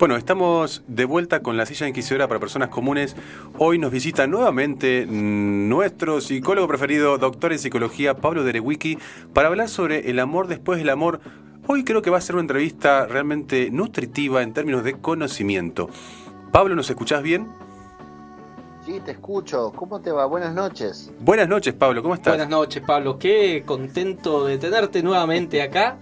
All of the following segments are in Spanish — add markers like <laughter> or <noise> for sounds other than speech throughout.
Bueno, estamos de vuelta con la silla inquisidora para personas comunes. Hoy nos visita nuevamente nuestro psicólogo preferido, doctor en psicología, Pablo Derewicki, para hablar sobre el amor después del amor. Hoy creo que va a ser una entrevista realmente nutritiva en términos de conocimiento. Pablo, ¿nos escuchás bien? Sí, te escucho. ¿Cómo te va? Buenas noches. Buenas noches, Pablo. ¿Cómo estás? Buenas noches, Pablo. Qué contento de tenerte nuevamente acá.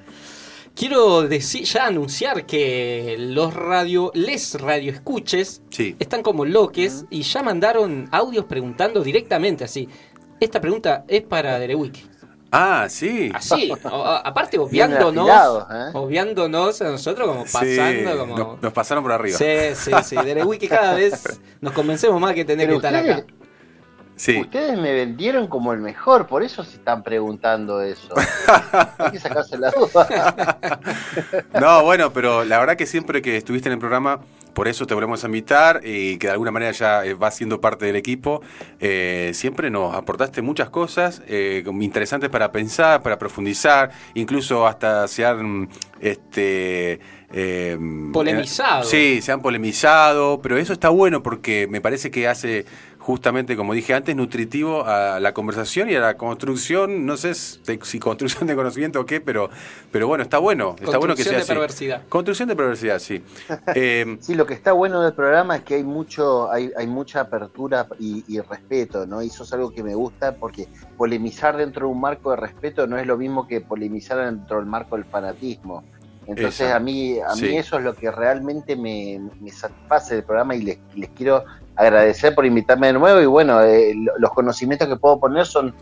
Quiero decir, ya anunciar que los radio, les radio escuches están como loques y ya mandaron audios preguntando directamente así. Esta pregunta es para Derewiki. Ah, sí. Así, aparte obviándonos, ¿eh? obviándonos a nosotros como pasando como... Nos, pasaron por arriba. Sí, sí, sí. Derewiki cada vez nos convencemos más que tener que estar acá. Ustedes me vendieron como el mejor, por eso se están preguntando eso. <laughs> Hay que sacarse la duda. <laughs> no, bueno, pero la verdad que siempre que estuviste en el programa, por eso te volvemos a invitar y que de alguna manera ya eh, vas siendo parte del equipo. Eh, siempre nos aportaste muchas cosas eh, interesantes para pensar, para profundizar, incluso hasta se han este polemizado. sí, se han polemizado, pero eso está bueno porque me parece que hace justamente, como dije antes, nutritivo a la conversación y a la construcción, no sé si construcción de conocimiento o qué, pero, pero bueno, está bueno. Está bueno que sea de perversidad. Construcción de perversidad, sí. <laughs> Eh, sí, lo que está bueno del programa es que hay mucho, hay, hay mucha apertura y, respeto, ¿no? Y eso es algo que me gusta porque polemizar dentro de un marco de respeto no es lo mismo que polemizar dentro del marco del fanatismo. Entonces a mí a mí eso es lo que realmente me, satisface del programa y les, les quiero agradecer por invitarme de nuevo y bueno, eh, los conocimientos que puedo poner son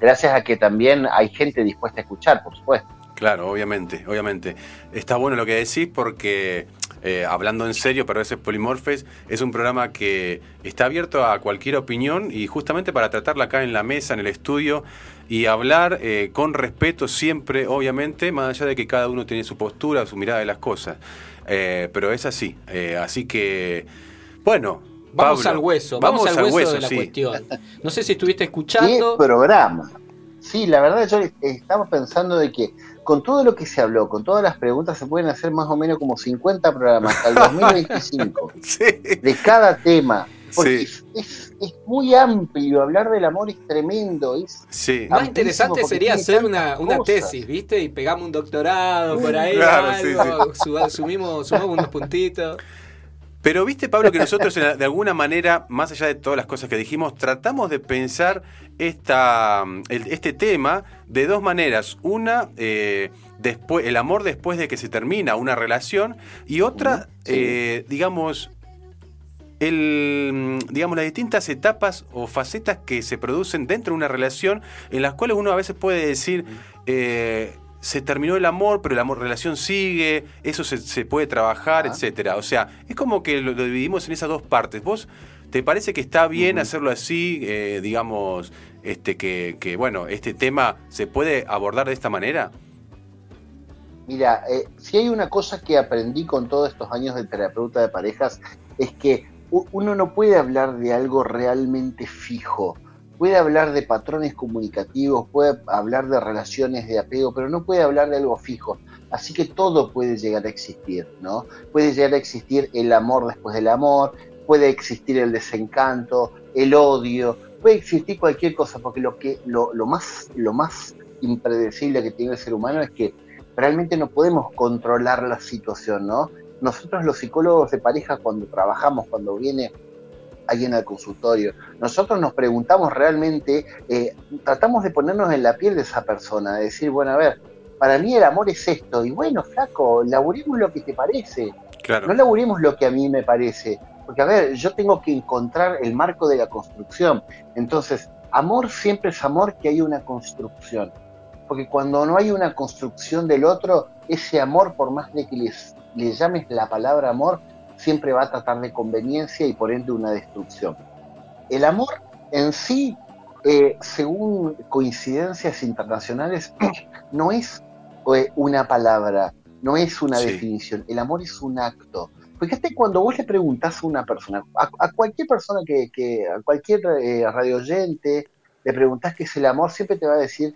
gracias a que también hay gente dispuesta a escuchar, por supuesto. Claro, obviamente, obviamente. Está bueno lo que decís porque, eh, hablando en serio, pero a veces Polimorfes es un programa que está abierto a cualquier opinión y justamente para tratarla acá en la mesa, en el estudio y hablar eh, con respeto siempre, obviamente, más allá de que cada uno tiene su postura, su mirada de las cosas. pero es así. así que, bueno, Vamos al hueso, vamos, al, hueso, de la cuestión. No sé si estuviste escuchando. ¿Qué programa? Sí, la verdad yo estaba pensando de que con todo lo que se habló, con todas las preguntas, se pueden hacer más o menos como 50 programas hasta el <laughs> 2025 de cada tema. Porque es, muy amplio, hablar del amor es tremendo. Es sí. Más interesante sería hacer una, tesis, ¿viste? Y pegamos un doctorado por ahí, algo, sumimos, sumamos unos puntitos. Pero viste, Pablo, que nosotros de alguna manera, más allá de todas las cosas que dijimos, tratamos de pensar esta, este tema de dos maneras. Una, eh, después, el amor después de que se termina una relación, y otra, eh, digamos, el, digamos, las distintas etapas o facetas que se producen dentro de una relación, en las cuales uno a veces puede decir, eh, se terminó el amor, pero la relación sigue, eso se, puede trabajar, etcétera. O sea, es como que lo, dividimos en esas dos partes. ¿Vos te parece que está bien hacerlo así, eh, digamos, este que, que, bueno, este tema se puede abordar de esta manera? Mira, eh, si hay una cosa que aprendí con todos estos años de terapeuta de parejas, es que uno no puede hablar de algo realmente fijo puede hablar de patrones comunicativos, puede hablar de relaciones de apego, pero no puede hablar de algo fijo. Así que todo puede llegar a existir, ¿no? Puede llegar a existir el amor después del amor, puede existir el desencanto, el odio, puede existir cualquier cosa, porque lo que lo, lo más lo más impredecible que tiene el ser humano es que realmente no podemos controlar la situación, ¿no? Nosotros los psicólogos de pareja cuando trabajamos, cuando viene alguien al consultorio. Nosotros nos preguntamos realmente, eh, tratamos de ponernos en la piel de esa persona, de decir, bueno, a ver, para mí el amor es esto, y bueno, flaco, laburemos lo que te parece, claro. no laburemos lo que a mí me parece, porque a ver, yo tengo que encontrar el marco de la construcción, entonces, amor siempre es amor que hay una construcción, porque cuando no hay una construcción del otro, ese amor, por más de que les, le llames la palabra amor, siempre va a tratar de conveniencia y por ende una destrucción. El amor en sí, eh, según coincidencias internacionales, <clears throat> no es eh, una palabra, no es una definición, el amor es un acto. Fíjate cuando vos le preguntás a una persona, a, cualquier persona que, a cualquier eh, radio oyente, le preguntás qué es el amor, siempre te va a decir,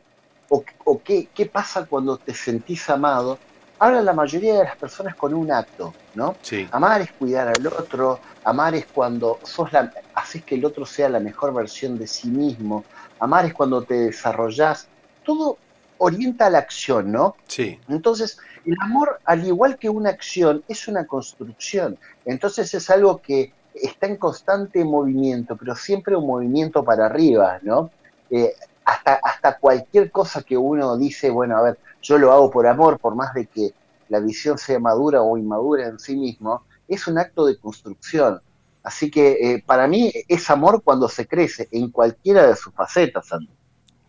o, qué, qué pasa cuando te sentís amado, habla la mayoría de las personas con un acto, ¿no? Sí. Amar es cuidar al otro, amar es cuando sos la, haces que el otro sea la mejor versión de sí mismo, amar es cuando te desarrollás, todo orienta a la acción, ¿no? Sí. Entonces, el amor, al igual que una acción, es una construcción. Entonces es algo que está en constante movimiento, pero siempre un movimiento para arriba, ¿no? Eh, hasta, hasta cualquier cosa que uno dice, bueno, a ver, yo lo hago por amor, por más de que la visión sea madura o inmadura en sí mismo, es un acto de construcción. Así que eh, para mí es amor cuando se crece, en cualquiera de sus facetas,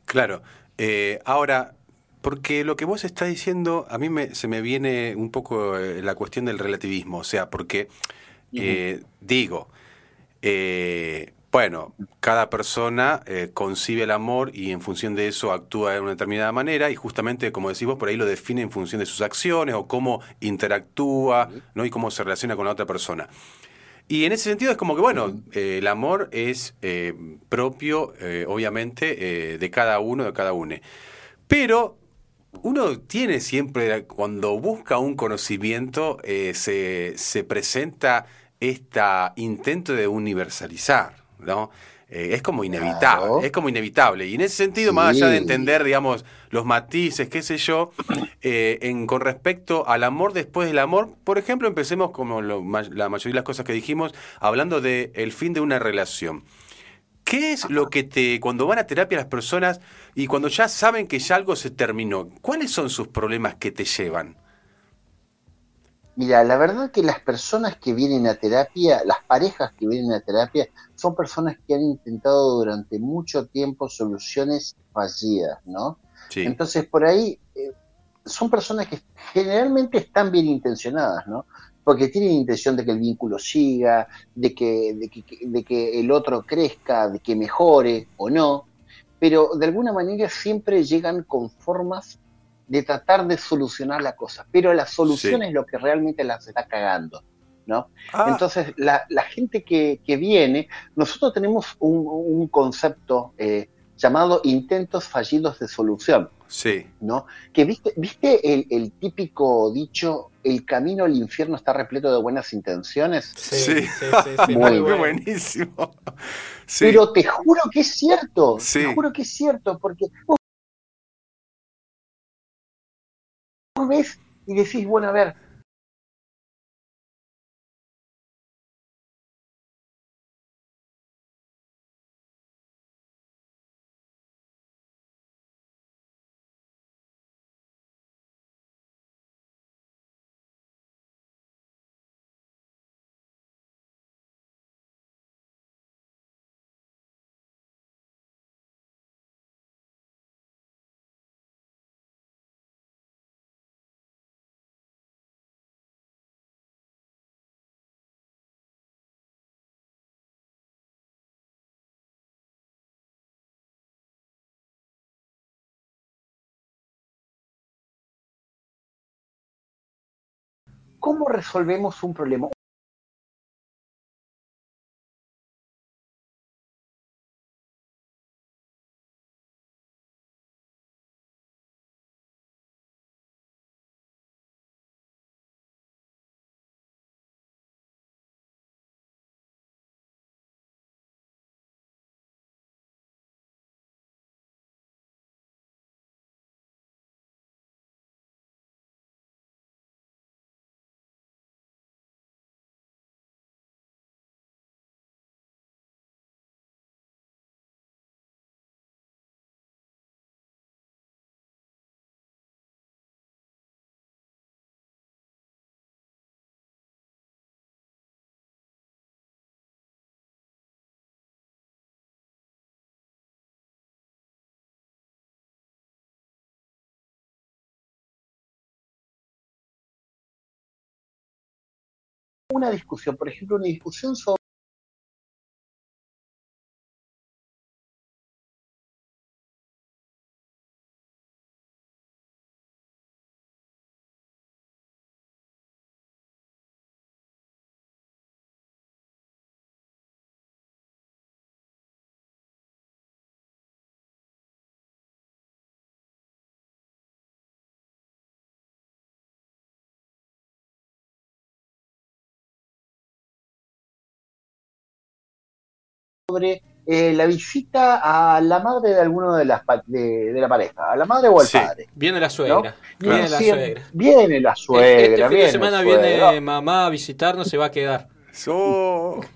Claro. Eh, ahora, porque lo que vos estás diciendo, a mí me, se me viene un poco eh, la cuestión del relativismo, o sea, porque digo, bueno, cada persona eh, concibe el amor y en función de eso actúa de una determinada manera y justamente, como decís vos, por ahí lo define en función de sus acciones o cómo interactúa ¿no? y cómo se relaciona con la otra persona. Y en ese sentido es como que, bueno, eh, el amor es eh, propio, obviamente, de cada uno, de cada uno. Pero uno tiene siempre, cuando busca un conocimiento, se, se presenta este intento de universalizar. ¿No? Eh, es como inevitable, es como inevitable. Y en ese sentido, más allá de entender, digamos, los matices, qué sé yo, eh, en, con respecto al amor después del amor, por ejemplo, empecemos como la mayoría de las cosas que dijimos, hablando del el fin de una relación. ¿Qué es lo que te, cuando van a terapia las personas y cuando ya saben que ya algo se terminó, cuáles son sus problemas que te llevan? Mira, la verdad que las personas que vienen a terapia, las parejas que vienen a terapia, son personas que han intentado durante mucho tiempo soluciones fallidas, ¿no? Sí. Entonces, por ahí eh, son personas que generalmente están bien intencionadas, ¿no? Porque tienen intención de que el vínculo siga, de que, de que, de que el otro crezca, de que mejore o no, pero de alguna manera siempre llegan con formas de tratar de solucionar la cosa, pero la solución es lo que realmente las está cagando. ¿no? Ah. Entonces, la, gente que, viene, nosotros tenemos un, concepto eh, llamado intentos fallidos de solución. Sí. ¿No? Que viste, viste el, típico dicho, el camino al infierno está repleto de buenas intenciones. Sí, sí, <laughs> muy, buenísimo. Pero te juro que es cierto, te juro que es cierto, porque ves y decís, bueno, a ver, ¿Cómo resolvemos un problema? Una discusión, por ejemplo, una discusión sobre sobre eh, la visita a la madre de alguno de las de, la pareja, a la madre o al padre. Viene la suegra. Viene, la suegra. Viene la suegra. Este fin de semana viene mamá a visitarnos, se va a quedar.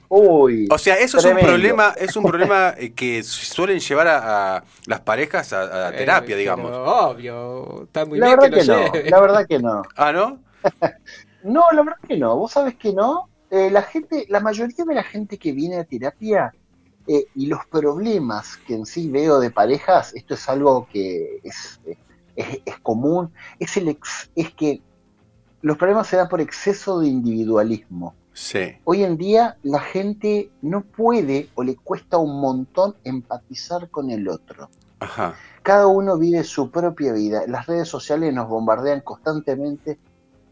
Uy, o sea, eso es un problema, es un problema eh, que suelen llevar a, las parejas a, eh, terapia, digamos. obvio, está muy la bien verdad que, no, la verdad que no. ¿Ah, no? <laughs> no, la verdad que no. Vos sabés que no. la gente, la mayoría de la gente que viene a terapia eh, y los problemas que en sí veo de parejas, esto es algo que es, es, común, es, el es que los problemas se dan por exceso de individualismo. Sí. Hoy en día la gente no puede o le cuesta un montón empatizar con el otro. Ajá. Cada uno vive su propia vida. Las redes sociales nos bombardean constantemente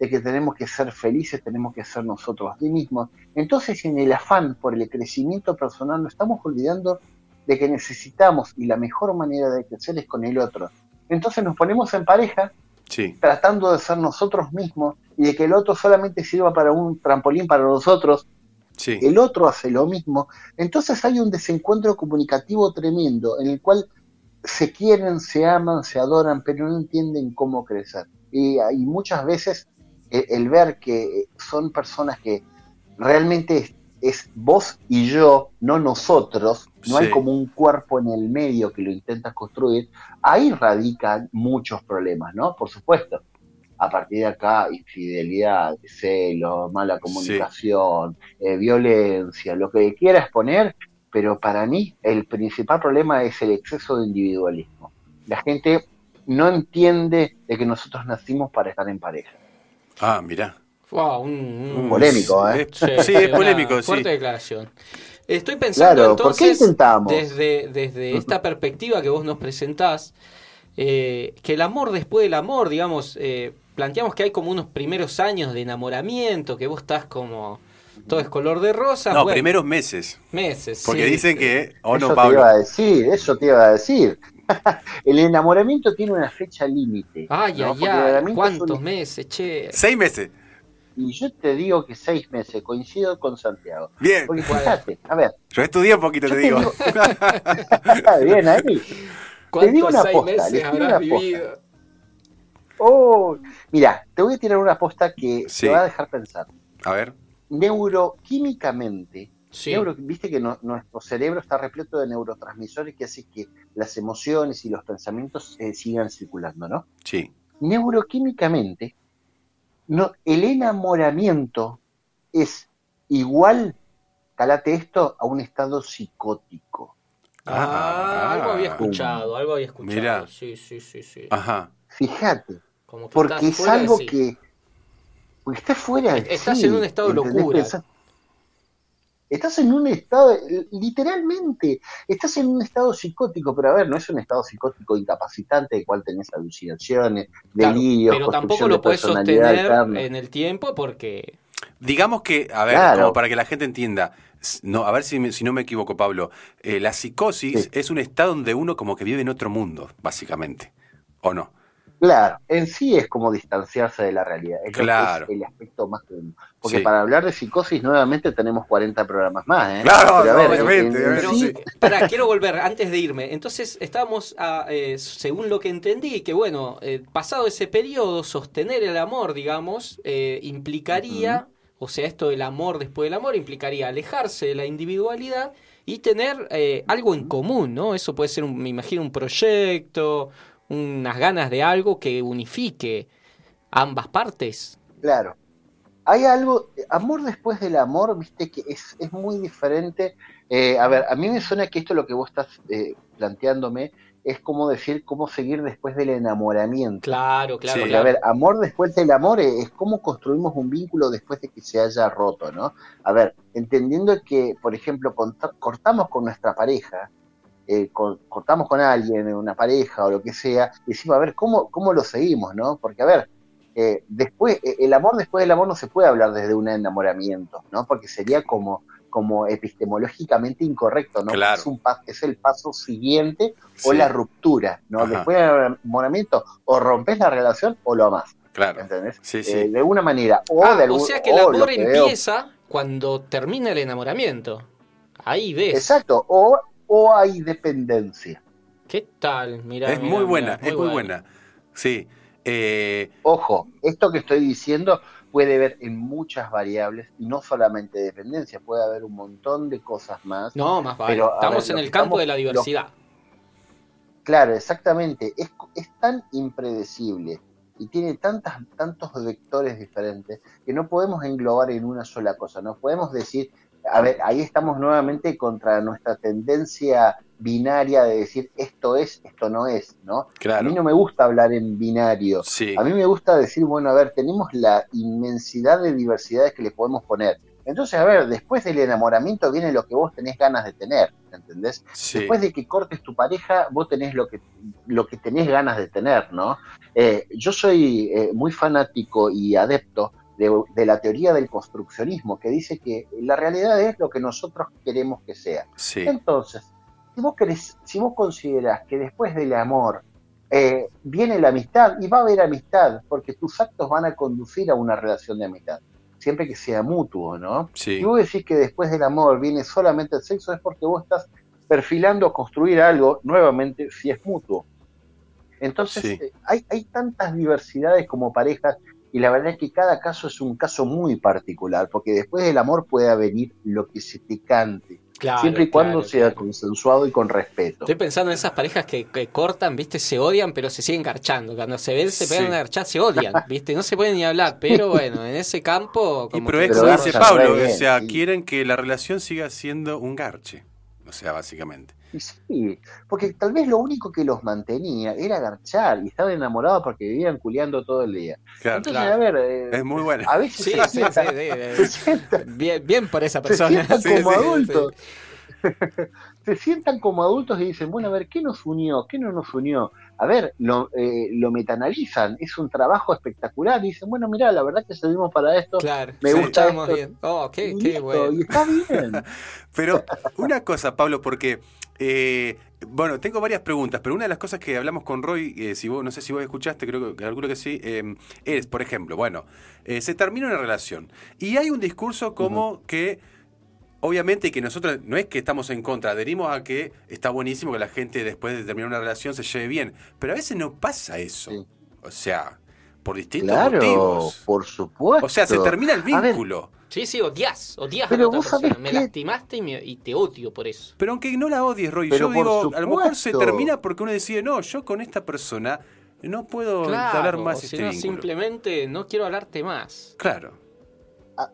de que tenemos que ser felices, tenemos que ser nosotros mismos. Entonces, en el afán por el crecimiento personal, nos estamos olvidando de que necesitamos y la mejor manera de crecer es con el otro. Entonces nos ponemos en pareja, tratando de ser nosotros mismos y de que el otro solamente sirva para un trampolín para nosotros. El otro hace lo mismo. Entonces hay un desencuentro comunicativo tremendo en el cual se quieren, se aman, se adoran, pero no entienden cómo crecer. Y, y muchas veces el, ver que son personas que realmente es, vos y yo, no nosotros, no hay como un cuerpo en el medio que lo intentas construir, ahí radican muchos problemas, ¿no? Por supuesto. A partir de acá, infidelidad, celos, mala comunicación, eh, violencia, lo que quieras poner, pero para mí el principal problema es el exceso de individualismo. La gente no entiende de que nosotros nacimos para estar en pareja. Ah, mira. Wow, un, polémico, ¿eh? Sí, es polémico, sí. Fuerte declaración. Estoy pensando entonces, desde, desde esta <laughs> perspectiva que vos nos presentás, eh, que el amor después del amor, digamos, eh, planteamos que hay como unos primeros años de enamoramiento, que vos estás como todo es color de rosa. No, primeros meses. Meses. Porque dicen que. ¿O no, eso Pablo? te iba a decir, eso te iba a decir. <laughs> el enamoramiento tiene una fecha límite. Ay, ay, ay. ¿Cuántos meses, che? Seis meses. Y yo te digo que seis meses, coincido con Santiago. Bien. Porque fíjate, a ver. Yo estudié un poquito, te digo. Bien, ahí. Te digo <laughs> una posta, meses una vivido? Oh, mira, te voy a tirar una posta que te va a dejar pensar. A ver. Neuroquímicamente, Viste que nuestro cerebro está repleto de neurotransmisores que hacen que las emociones y los pensamientos eh, sigan circulando, ¿no? Sí. Neuroquímicamente, no, el enamoramiento es igual, calate esto, a un estado psicótico. Ah, algo había escuchado, algo había escuchado. Mira. Sí, sí, sí, sí. Ajá. Fíjate, porque es algo que... Porque estás fuera de Estás en un estado de locura. Estás en un estado, literalmente, estás en un estado psicótico, pero a ver, no es un estado psicótico incapacitante, de cual tenés alucinaciones, delirios. pero tampoco lo puedes sostener en el tiempo porque. Digamos que, a ver, como para que la gente entienda, no, a ver si, si no me equivoco, Pablo, eh, la psicosis es un estado donde uno como que vive en otro mundo, básicamente, ¿o no? Claro, en sí es como distanciarse de la realidad. Es claro. el aspecto más común. Porque para hablar de psicosis nuevamente tenemos 40 programas más. ¿eh? Claro, obviamente. para, quiero volver antes de irme. Entonces, estábamos, eh, según lo que entendí, que bueno, eh, pasado ese periodo, sostener el amor, digamos, eh, implicaría, o sea, esto del amor después del amor, implicaría alejarse de la individualidad y tener algo en común, ¿no? Eso puede ser, me imagino, un proyecto unas ganas de algo que unifique ambas partes. Claro. Hay algo, amor después del amor, viste que es, es muy diferente. Eh, a ver, a mí me suena que esto lo que vos estás eh, planteándome es como decir cómo seguir después del enamoramiento. Claro, claro. a ver, amor después del amor es, cómo construimos un vínculo después de que se haya roto, ¿no? A ver, entendiendo que, por ejemplo, cortamos con nuestra pareja, eh, cortamos con alguien, una pareja o lo que sea, decimos, a ver, ¿cómo, cómo lo seguimos, no? Porque, a ver, eh, después, eh, el amor después del amor no se puede hablar desde un enamoramiento, ¿no? Porque sería como, como epistemológicamente incorrecto, ¿no? Es, un, es el paso siguiente o la ruptura, ¿no? Después del enamoramiento, o rompes la relación o lo amás. Claro. ¿Entendés? Sí, sí. de alguna manera. O, ah, de o sea que el amor empieza cuando termina el enamoramiento. Ahí ves. Exacto, o, o hay dependencia. ¿Qué tal? Mira, es muy buena, es muy buena. Sí. Eh... Ojo, esto que estoy diciendo puede ver en muchas variables y no solamente dependencia, puede haber un montón de cosas más. No, más vale. estamos en el campo de la diversidad. claro, exactamente. Es, es tan impredecible y tiene tantas, tantos vectores diferentes que no podemos englobar en una sola cosa. No podemos decir, a ver, ahí estamos nuevamente contra nuestra tendencia binaria de decir esto es, esto no es, ¿no? A mí no me gusta hablar en binario. A mí me gusta decir, bueno, a ver, tenemos la inmensidad de diversidades que le podemos poner. Entonces, a ver, después del enamoramiento viene lo que vos tenés ganas de tener, ¿entendés? Después de que cortes tu pareja, vos tenés lo que, lo que tenés ganas de tener, ¿no? Eh, yo soy eh, muy fanático y adepto de, la teoría del construccionismo, que dice que la realidad es lo que nosotros queremos que sea. Entonces, si vos, querés, si vos considerás que después del amor eh, viene la amistad, y va a haber amistad, porque tus actos van a conducir a una relación de amistad, siempre que sea mutuo, ¿no? Si vos decís que después del amor viene solamente el sexo, es porque vos estás perfilando construir algo, nuevamente, si es mutuo. Entonces, eh, hay, hay tantas diversidades como parejas y la verdad es que cada caso es un caso muy particular, porque después del amor puede venir lo que se te cante. siempre y cuando sea consensuado y con respeto. Estoy pensando en esas parejas que, cortan, viste, se odian, pero se siguen garchando. Cuando se ven, se pegan a garchar, se odian, viste, no se pueden ni hablar. Pero bueno, en ese campo. Como y pero dice Pablo, o sea, quieren que la relación siga siendo un garche. O sea, básicamente. Y sí, porque tal vez lo único que los mantenía era garchar y estaban enamorados porque vivían culeando todo el día. Entonces, a ver. Eh, es muy bueno. A veces sí, se, sí, sientan, bien, bien por esa persona. Se sientan <laughs> como adultos. <laughs> se sientan como adultos y dicen, bueno, a ver, ¿qué nos unió? ¿Qué no nos unió? A ver, lo, eh, lo metanalizan, es un trabajo espectacular. Y dicen, bueno, mira, la verdad que servimos para esto. Claro, me gusta esto. Bien. Oh, qué, qué bueno. Y está bien. <laughs> Pero una cosa, Pablo, porque eh, bueno, tengo varias preguntas, pero una de las cosas que hablamos con Roy, eh, si vos, no sé si vos escuchaste, creo que calculo que sí, eh, es, por ejemplo, bueno, se termina una relación y hay un discurso como que, obviamente, que nosotros no es que estamos en contra, adherimos a que está buenísimo que la gente después de terminar una relación se lleve bien, pero a veces no pasa eso. O sea, por distintos claro, motivos. Por supuesto. O sea, se termina el vínculo. Sí, sí, odias, odias a la otra persona. Me lastimaste y, te odio por eso. Pero aunque no la odies, Roy, yo digo, a lo mejor se termina porque uno decide, no, yo con esta persona no puedo hablar más este vínculo. simplemente no quiero hablarte más. Claro.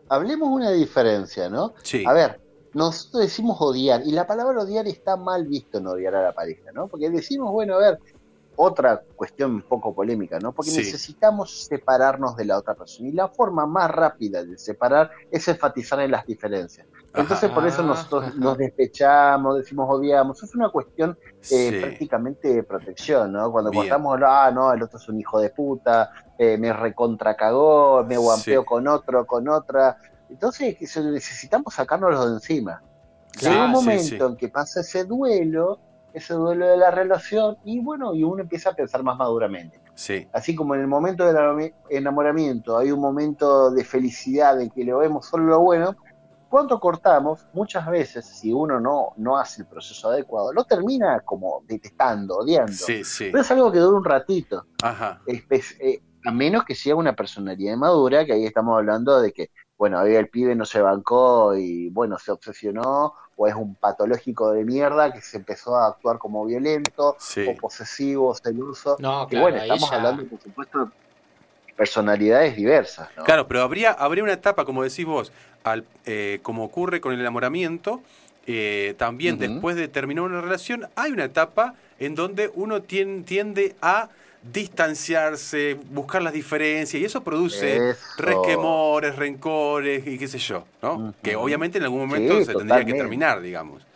hablemos una diferencia, ¿no? Sí. A ver, nosotros decimos odiar, y la palabra odiar está mal visto en odiar a la pareja, ¿no? Porque decimos, bueno, a ver, otra cuestión un poco polémica, ¿no? Porque necesitamos separarnos de la otra persona y la forma más rápida de separar es enfatizar en las diferencias. Entonces por eso nosotros nos despechamos, decimos odiamos, es una cuestión eh, prácticamente de protección, ¿no? Cuando contamos, ah, no, el otro es un hijo de puta, eh, me recontracagó, me guampeo con otro, con otra. Entonces necesitamos sacárnoslo de encima. Llega un momento en que pasa ese duelo ese duelo de la relación y bueno, y uno empieza a pensar más maduramente. Sí. Así como en el momento del enamoramiento hay un momento de felicidad de que le vemos solo lo bueno, cuando cortamos, muchas veces, si uno no, no hace el proceso adecuado, lo termina como detestando, odiando. Sí, sí. Pero es algo que dura un ratito. Ajá. Eh, a menos que sea una personalidad madura, que ahí estamos hablando de que, bueno, ahí el pibe no se bancó y, bueno, se obsesionó o es un patológico de mierda que se empezó a actuar como violento o posesivo, celoso. No, claro, bueno, estamos hablando, por supuesto, de personalidades diversas. Claro, pero habría, habría una etapa, como decís vos, al, eh, como ocurre con el enamoramiento, eh, también después de terminar una relación, hay una etapa en donde uno tiende a distanciarse, buscar las diferencias, y eso produce resquemores, rencores y qué sé yo, ¿no? Que obviamente en algún momento se tendría que terminar, digamos.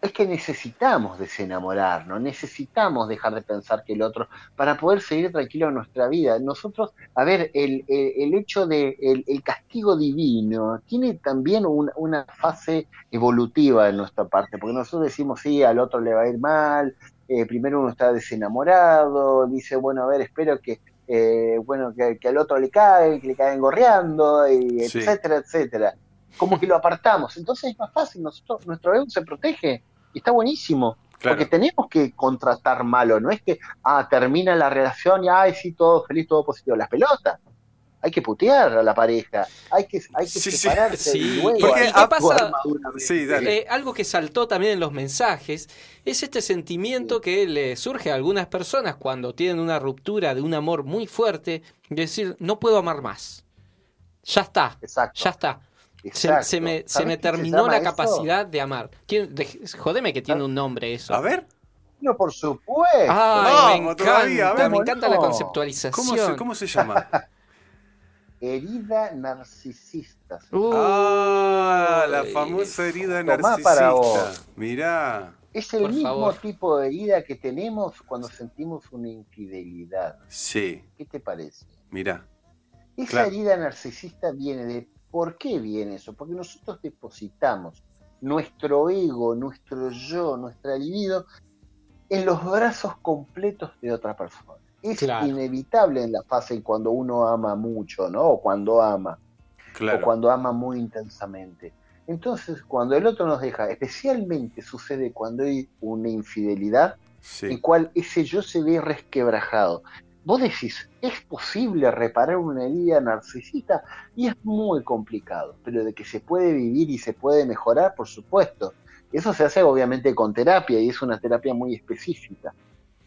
Es que necesitamos desenamorarnos, necesitamos dejar de pensar que el otro, para poder seguir tranquilo en nuestra vida. Nosotros, a ver, el, el, hecho de el, castigo divino tiene también una fase evolutiva en nuestra parte, porque nosotros decimos, sí, al otro le va a ir mal, eh, primero uno está desenamorado, dice, bueno, a ver, espero que, eh, bueno, que, al otro le cae, que le caen gorreando, y etcétera, etcétera. como que lo apartamos. Entonces es más fácil, nosotros, nuestro ego se protege y está buenísimo. Porque tenemos que contratar malo, no es que, ah, termina la relación y, ay, sí, todo feliz, todo positivo. Las pelotas hay que putear a la pareja, hay que, hay que separarse. Sí, Porque pasa? Eh, algo que saltó también en los mensajes es este sentimiento que le surge a algunas personas cuando tienen una ruptura de un amor muy fuerte, de decir, no puedo amar más. Ya está, ya está. Se, me, se me terminó la capacidad de amar. jodeme que tiene un nombre eso. A ver. No, por supuesto. Ay, me encanta, me encanta la conceptualización. ¿Cómo se llama? <laughs> herida narcisista. ah, la famosa herida narcisista. Mirá. Es el mismo tipo de herida que tenemos cuando sentimos una infidelidad. Sí. ¿Qué te parece? Mirá. Esa herida narcisista viene de... ¿Por qué viene eso? Porque nosotros depositamos nuestro ego, nuestro yo, nuestra libido en los brazos completos de otra persona es inevitable en la fase cuando uno ama mucho, ¿no? O cuando ama. O cuando ama muy intensamente. Entonces, cuando el otro nos deja, especialmente sucede cuando hay una infidelidad, en cual ese yo se ve resquebrajado. Vos decís, ¿es posible reparar una herida narcisista? Y es muy complicado, pero de que se puede vivir y se puede mejorar, por supuesto. Eso se hace obviamente con terapia y es una terapia muy específica.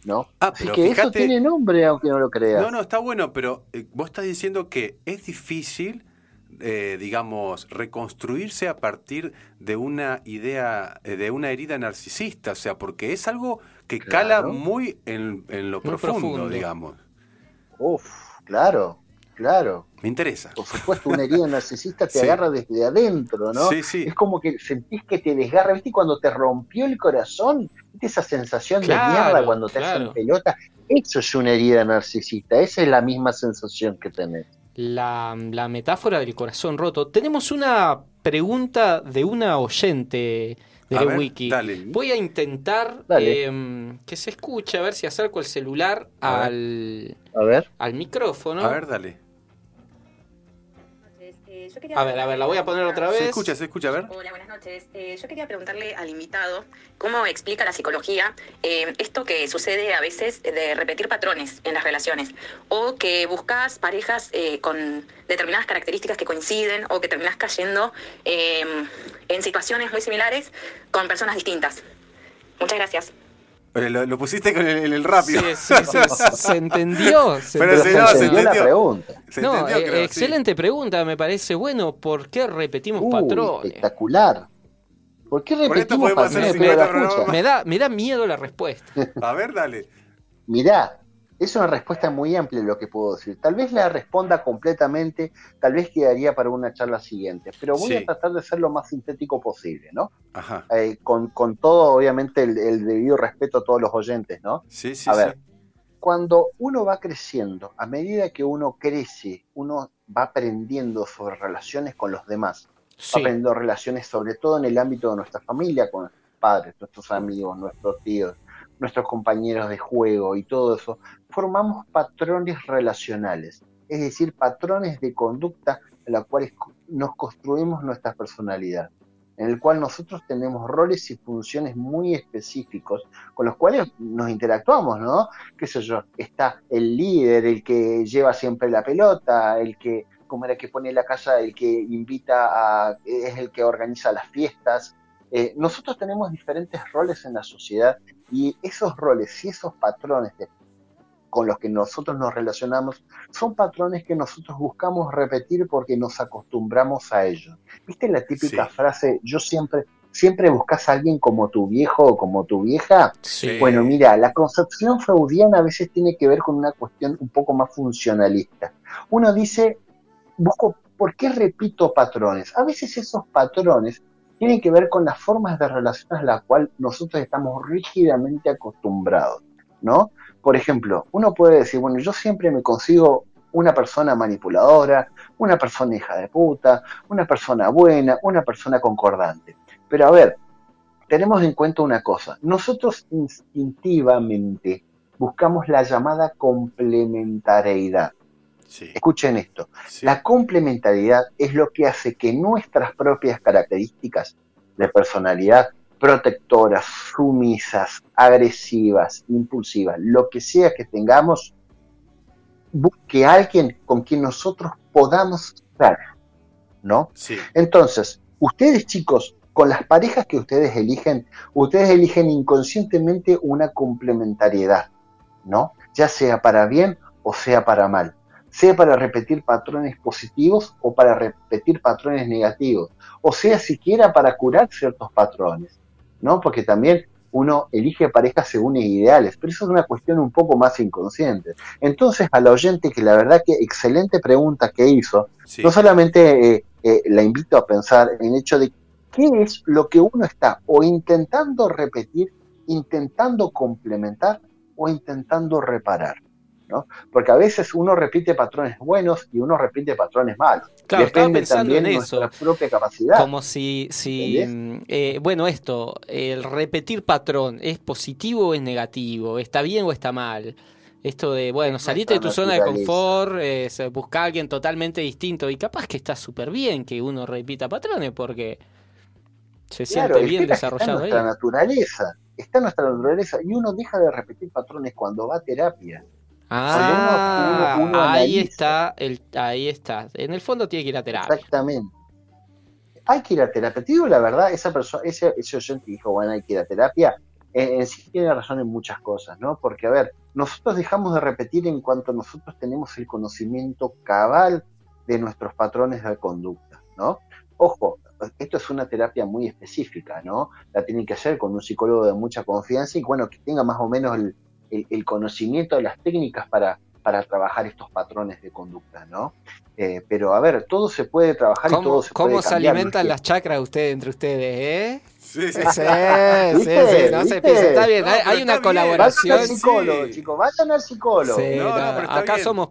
¿No? Ah, pero que eso tiene nombre, aunque no lo creas. No, no, está bueno, pero eh, vos estás diciendo que es difícil, eh, digamos, reconstruirse a partir de una idea, eh, de una herida narcisista, o sea, porque es algo que cala muy en, lo profundo, digamos. Uf, claro, claro. Me interesa. Por supuesto, una herida narcisista te <laughs> agarra desde adentro, ¿no? Sí, sí. Es como que sentís que te desgarra, ¿viste? Cuando te rompió el corazón, ¿viste esa sensación de mierda cuando te hacen pelota? Eso es una herida narcisista, esa es la misma sensación que tenés. La, metáfora del corazón roto. Tenemos una pregunta de una oyente de Wiki. Voy a intentar em, que se escuche, a ver si acerco el celular al, al micrófono. A ver, dale a ver, a ver, la voy a poner otra vez. Se escucha, se escucha, a ver. Hola, buenas noches. Eh, yo quería preguntarle al invitado cómo explica la psicología eh, esto que sucede a veces de repetir patrones en las relaciones o que buscas parejas eh, con determinadas características que coinciden o que terminas cayendo en situaciones muy similares con personas distintas. Muchas gracias. Lo, pusiste con el, rápido. Sí, sí, <laughs> se entendió. Se Pero entendió, se, entendió. la pregunta. no, eh, excelente pregunta, me parece. Bueno, ¿por qué repetimos patrones? Espectacular. ¿Por qué repetimos patrones? Me da, me da miedo la respuesta. <laughs> A ver, dale. Mirá, es una respuesta muy amplia lo que puedo decir. Tal vez la responda completamente, tal vez quedaría para una charla siguiente, pero voy a tratar de ser lo más sintético posible, ¿no? Ajá. Eh, con, todo, obviamente, el, debido respeto a todos los oyentes, ¿no? Sí, sí, a ver, cuando uno va creciendo, a medida que uno crece, uno va aprendiendo sobre relaciones con los demás, va aprendiendo relaciones sobre todo en el ámbito de nuestra familia, con nuestros padres, nuestros amigos, nuestros tíos, nuestros compañeros de juego y todo eso, formamos patrones relacionales, es decir, patrones de conducta en los cuales nos construimos nuestra personalidad, en el cual nosotros tenemos roles y funciones muy específicos con los cuales nos interactuamos, ¿no? ¿Qué sé yo? Está el líder, el que lleva siempre la pelota, el que, como era que pone la casa, el que invita a, es el que organiza las fiestas, eh, nosotros tenemos diferentes roles en la sociedad y esos roles y esos patrones con los que nosotros nos relacionamos son patrones que nosotros buscamos repetir porque nos acostumbramos a ellos. ¿Viste la típica frase, yo siempre, siempre buscas a alguien como tu viejo o como tu vieja? Bueno, mira, la concepción freudiana a veces tiene que ver con una cuestión un poco más funcionalista. Uno dice, busco, ¿por qué repito patrones? A veces esos patrones tienen que ver con las formas de relaciones a las cuales nosotros estamos rígidamente acostumbrados, ¿no? Por ejemplo, uno puede decir, bueno, yo siempre me consigo una persona manipuladora, una persona hija de puta, una persona buena, una persona concordante. Pero a ver, tenemos en cuenta una cosa, nosotros instintivamente buscamos la llamada complementariedad. Escuchen esto. La complementariedad es lo que hace que nuestras propias características de personalidad protectoras, sumisas, agresivas, impulsivas, lo que sea que tengamos, busque a alguien con quien nosotros podamos estar, ¿no? Entonces, ustedes chicos, con las parejas que ustedes eligen, ustedes eligen inconscientemente una complementariedad, ¿no? Ya sea para bien o sea para mal, sea para repetir patrones positivos o para repetir patrones negativos, o sea siquiera para curar ciertos patrones, ¿no? Porque también uno elige parejas según ideales, pero eso es una cuestión un poco más inconsciente. Entonces, al oyente, que la verdad que excelente pregunta que hizo, no solamente eh, eh, la invito a pensar en el hecho de qué es lo que uno está o intentando repetir, intentando complementar o intentando reparar. ¿No? Porque a veces uno repite patrones buenos y uno repite patrones malos. Claro, Depende también de nuestra propia capacidad. Como si, si eh, bueno, esto, el repetir patrón, ¿es positivo o es negativo? ¿Está bien o está mal? Esto de, bueno, salite de tu zona de confort, eh, buscar a alguien totalmente distinto y capaz que está súper bien que uno repita patrones porque se siente bien desarrollado está nuestra naturaleza, está nuestra naturaleza y uno deja de repetir patrones cuando va a terapia. Ah, ahí está, el, ahí está. En el fondo tiene que ir a terapia. Exactamente. Hay que ir a terapia. Te digo la verdad, esa persona, ese, ese oyente dijo, bueno, hay que ir a terapia. En, sí tiene razón en muchas cosas, ¿no? Porque, a ver, nosotros dejamos de repetir en cuanto nosotros tenemos el conocimiento cabal de nuestros patrones de conducta, ¿no? Ojo, esto es una terapia muy específica, ¿no? La tienen que hacer con un psicólogo de mucha confianza y, bueno, que tenga más o menos el, el, conocimiento de las técnicas para, para trabajar estos patrones de conducta, ¿no? Eh, pero a ver, todo se puede trabajar y todo se puede ¿Cómo se alimentan las chakras ustedes entre ustedes, eh? Sí, sí, sí, sí, <laughs> no se piensa, está bien, hay, una colaboración. Vayan al psicólogo, chicos, vayan al psicólogo. acá somos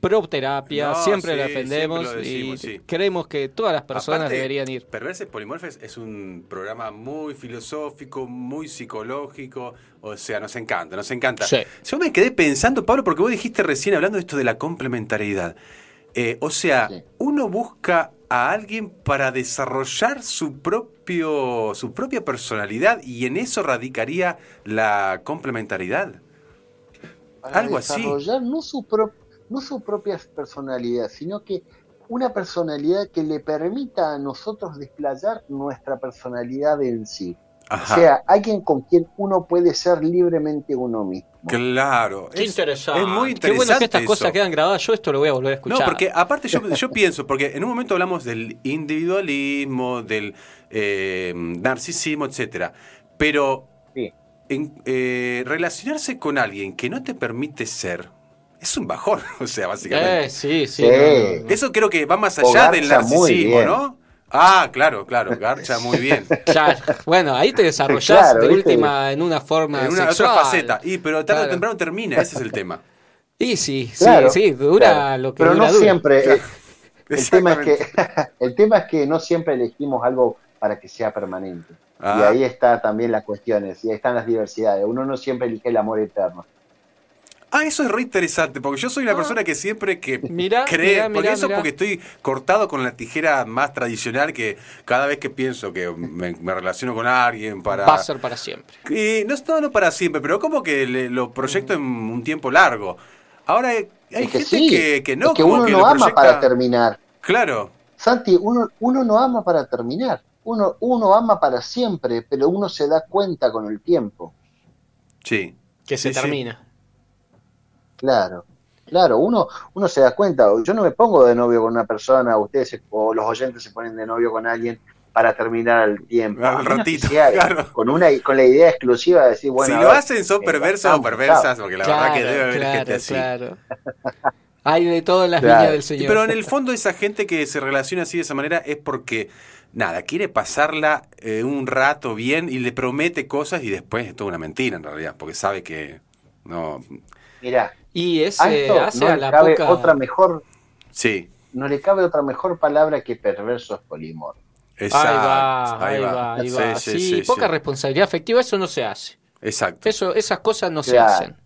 pro terapia, siempre la defendemos y creemos que todas las personas deberían ir. Perverses Polimorfes es un programa muy filosófico, muy psicológico, o sea, nos encanta, nos encanta. Yo me quedé pensando, Pablo, porque vos dijiste recién hablando de esto de la complementariedad. Eh, o sea, uno busca a alguien para desarrollar su propio su propia personalidad y en eso radicaría la complementariedad. Algo así. Desarrollar no su propio no su propia personalidad, sino que una personalidad que le permita a nosotros desplayar nuestra personalidad en sí. O sea, alguien con quien uno puede ser libremente uno mismo. Claro. Qué interesante. Es muy interesante. Qué bueno que estas cosas quedan grabadas. Yo esto lo voy a volver a escuchar. No, porque aparte yo, yo pienso, porque en un momento hablamos del individualismo, del eh, narcisismo, etcétera. Pero en, eh, relacionarse con alguien que no te permite ser, es un bajón, <laughs> o sea, básicamente. Eh, sí, sí. Eso creo que va más allá del narcisismo, ¿no? Ah, claro, claro, garcha muy bien. <laughs> Claro. Bueno, ahí te desarrollás <laughs> de última en una forma en una otra faceta. Y pero tarde o temprano termina, ese es el tema. Y sí, sí, sí, dura lo que Pero no siempre eh, el tema es que el tema es que no siempre elegimos algo para que sea permanente. Y ah. ahí está también las cuestiones, y ahí están las diversidades. Uno no siempre elige el amor eterno. Ah, eso es re interesante, porque yo soy una ah. persona que siempre que cree, porque eso porque estoy cortado con la tijera más tradicional que cada vez que pienso que me, relaciono con alguien para... Va a ser para siempre. Y no, no, no para siempre, pero como que lo proyecto en un tiempo largo. Ahora hay, gente que, no. que uno no ama para terminar. Claro. Santi, uno, uno no ama para terminar. Uno, uno ama para siempre, pero uno se da cuenta con el tiempo. Sí. Que se termina. Claro, claro, uno, uno se da cuenta, yo no me pongo de novio con una persona, ustedes o los oyentes se ponen de novio con alguien para terminar el tiempo. Al ratito, Con, una, con la idea exclusiva de decir, bueno. Si lo hacen, son eh, perversos o perversas, porque la verdad que debe haber gente así. Claro. Hay de todo en las líneas del Señor. Pero en el fondo, esa gente que se relaciona así de esa manera es porque, nada, quiere pasarla eh, un rato bien y le promete cosas y después es toda una mentira en realidad, porque sabe que no. Mira, y ese hace no a la cabe otra mejor. Sí. No le cabe otra mejor palabra que perversos polimor. Exacto. Ahí va, ahí va, ahí va. Sí, poca responsabilidad afectiva, eso no se hace. Exacto. Eso, esas cosas no se hacen.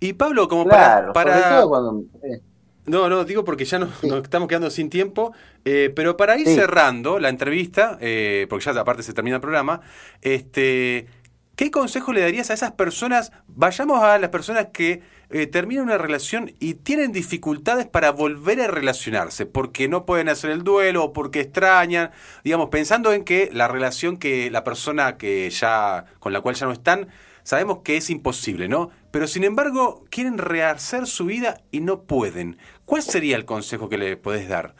Y Pablo, como para. para... cuando, eh. No, no, digo porque ya nos, estamos quedando sin tiempo, eh, pero para ir cerrando la entrevista, eh, porque ya aparte se termina el programa, este, ¿qué consejo le darías a esas personas? Vayamos a las personas que eh, terminan una relación y tienen dificultades para volver a relacionarse, porque no pueden hacer el duelo o porque extrañan, digamos, pensando en que la relación que la persona que ya con la cual ya no están sabemos que es imposible, ¿no? Pero sin embargo, quieren rehacer su vida y no pueden. ¿Cuál sería el consejo que le podés dar?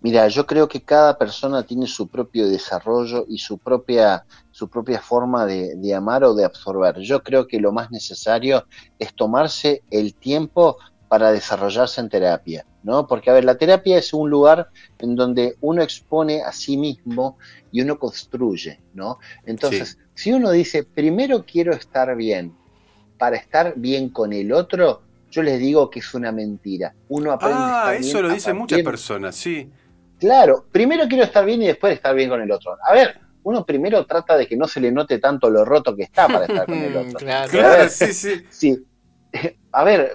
Mira, yo creo que cada persona tiene su propio desarrollo y su propia, su propia forma de, de, amar o de absorber. Yo creo que lo más necesario es tomarse el tiempo para desarrollarse en terapia, ¿no? Porque, a ver, la terapia es un lugar en donde uno expone a sí mismo y uno construye, ¿no? Entonces, si uno dice, primero quiero estar bien, para estar bien con el otro, yo les digo que es una mentira. Uno aprende ah, a estar eso lo dicen muchas personas, sí. Claro, primero quiero estar bien y después estar bien con el otro. A ver, uno primero trata de que no se le note tanto lo roto que está para estar con el <laughs> otro. claro, sí, sí. sí. <laughs> A ver,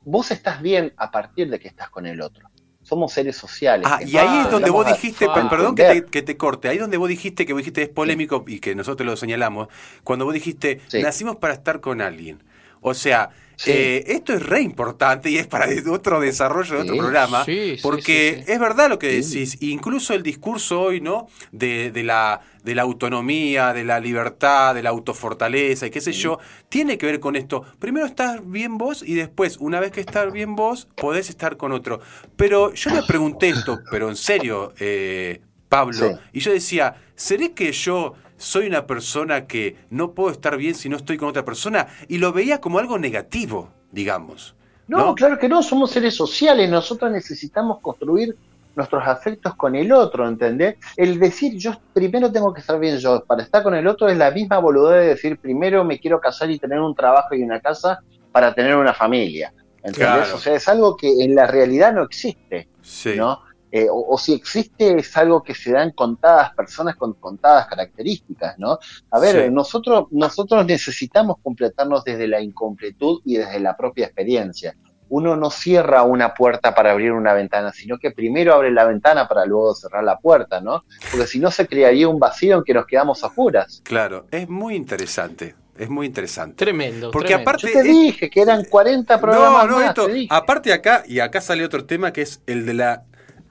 vos estás bien a partir de que estás con el otro somos seres sociales. Ah, y ahí es donde vos dijiste, perdón que te, que te, corte, ahí es donde vos dijiste que vos dijiste es polémico y que nosotros lo señalamos, cuando vos dijiste, nacimos para estar con alguien. O sea, eh, esto es re importante y es para otro desarrollo de otro programa, porque es verdad lo que decís, incluso el discurso hoy, ¿no? De, de, la, de la autonomía, de la libertad, de la autofortaleza y qué sé yo, tiene que ver con esto. Primero estás bien vos y después, una vez que estás bien vos, podés estar con otro. Pero yo me pregunté esto, pero en serio, eh, Pablo, y yo decía, ¿seré que yo soy una persona que no puedo estar bien si no estoy con otra persona, y lo veía como algo negativo, digamos. No, claro que no, somos seres sociales, nosotros necesitamos construir nuestros afectos con el otro, ¿entendés? El decir yo primero tengo que estar bien yo, para estar con el otro es la misma voluntad de decir primero me quiero casar y tener un trabajo y una casa para tener una familia, ¿entendés? O sea, es algo que en la realidad no existe, sí. ¿no? Eh, o, si existe es algo que se da en contadas personas con contadas características, ¿no? A ver, nosotros, nosotros necesitamos completarnos desde la incompletud y desde la propia experiencia. Uno no cierra una puerta para abrir una ventana, sino que primero abre la ventana para luego cerrar la puerta, ¿no? Porque si no se crearía un vacío en que nos quedamos a juras. Claro, es muy interesante. Es muy interesante. Tremendo. Porque aparte. Yo te dije que eran 40 programas. No, no, esto. Aparte acá, y acá sale otro tema que es el de la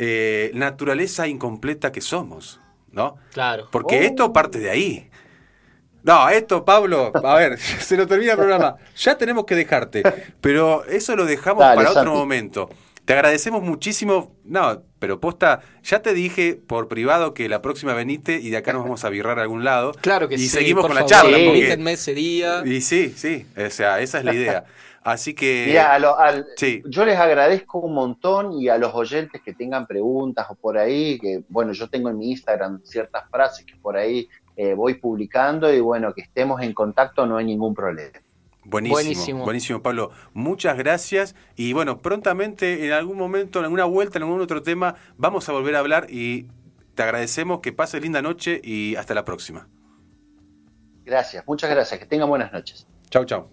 eh, naturaleza incompleta que somos, ¿no? Claro. Porque oh. esto parte de ahí. No, esto, Pablo, a ver, <laughs> se nos termina el programa. Ya tenemos que dejarte, pero eso lo dejamos para otro momento. Te agradecemos muchísimo. No, pero posta, ya te dije por privado que la próxima veniste y de acá nos vamos a virrar a algún lado. <laughs> Claro que sí. Y seguimos con la charla. Porque... ese día. Y sí, sí. O sea, esa es la idea. Así que. yo les agradezco un montón y a los oyentes que tengan preguntas o por ahí, que bueno, yo tengo en mi Instagram ciertas frases que por ahí eh, voy publicando y bueno, que estemos en contacto no hay ningún problema. Buenísimo, buenísimo, Pablo. Muchas gracias. Y bueno, prontamente, en algún momento, en alguna vuelta, en algún otro tema, vamos a volver a hablar y te agradecemos que pases linda noche y hasta la próxima. Gracias, muchas gracias. Que tengan buenas noches. Chau, chau.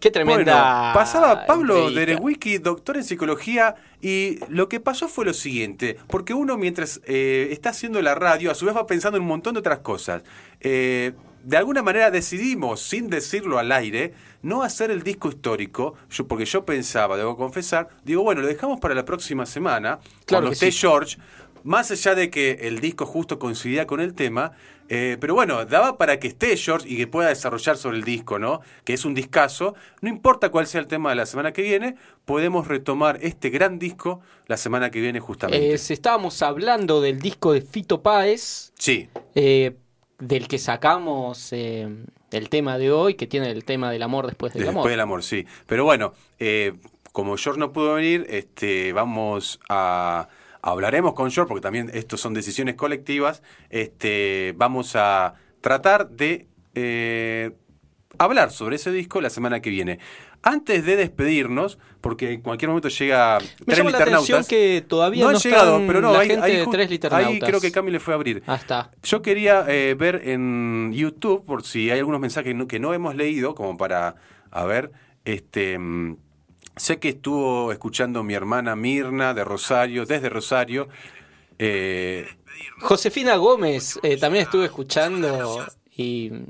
Qué tremenda. pasaba Pablo Derewiki, doctor en psicología, y lo que pasó fue lo siguiente, porque uno mientras eh, está haciendo la radio, a su vez va pensando en un montón de otras cosas. Eh, de alguna manera decidimos, sin decirlo al aire, no hacer el disco histórico, yo, porque yo pensaba, debo confesar, digo, bueno, lo dejamos para la próxima semana, claro cuando esté George, más allá de que el disco justo coincidía con el tema, eh, pero bueno, daba para que esté George y que pueda desarrollar sobre el disco, ¿no? Que es un discazo. No importa cuál sea el tema de la semana que viene, podemos retomar este gran disco la semana que viene justamente. Eh, estábamos hablando del disco de Fito Páez. Sí. Eh, del que sacamos el tema de hoy, que tiene el tema del amor después del amor. Después del amor, sí. Pero bueno, como George no pudo venir, este, vamos a hablaremos con George, porque también estos son decisiones colectivas, este, vamos a tratar de eh, hablar sobre ese disco la semana que viene. Antes de despedirnos, porque en cualquier momento llega Me llama la atención que todavía no, no llegado, pero no, hay, tres Ahí creo que Cami le fue a abrir. Ah, está. Yo quería eh, ver en YouTube, por si hay algunos mensajes que no, hemos leído, como para, a ver, Este, mm, sé que estuvo escuchando mi hermana Mirna de Rosario, desde Rosario. Eh, Josefina Gómez eh, también estuve escuchando y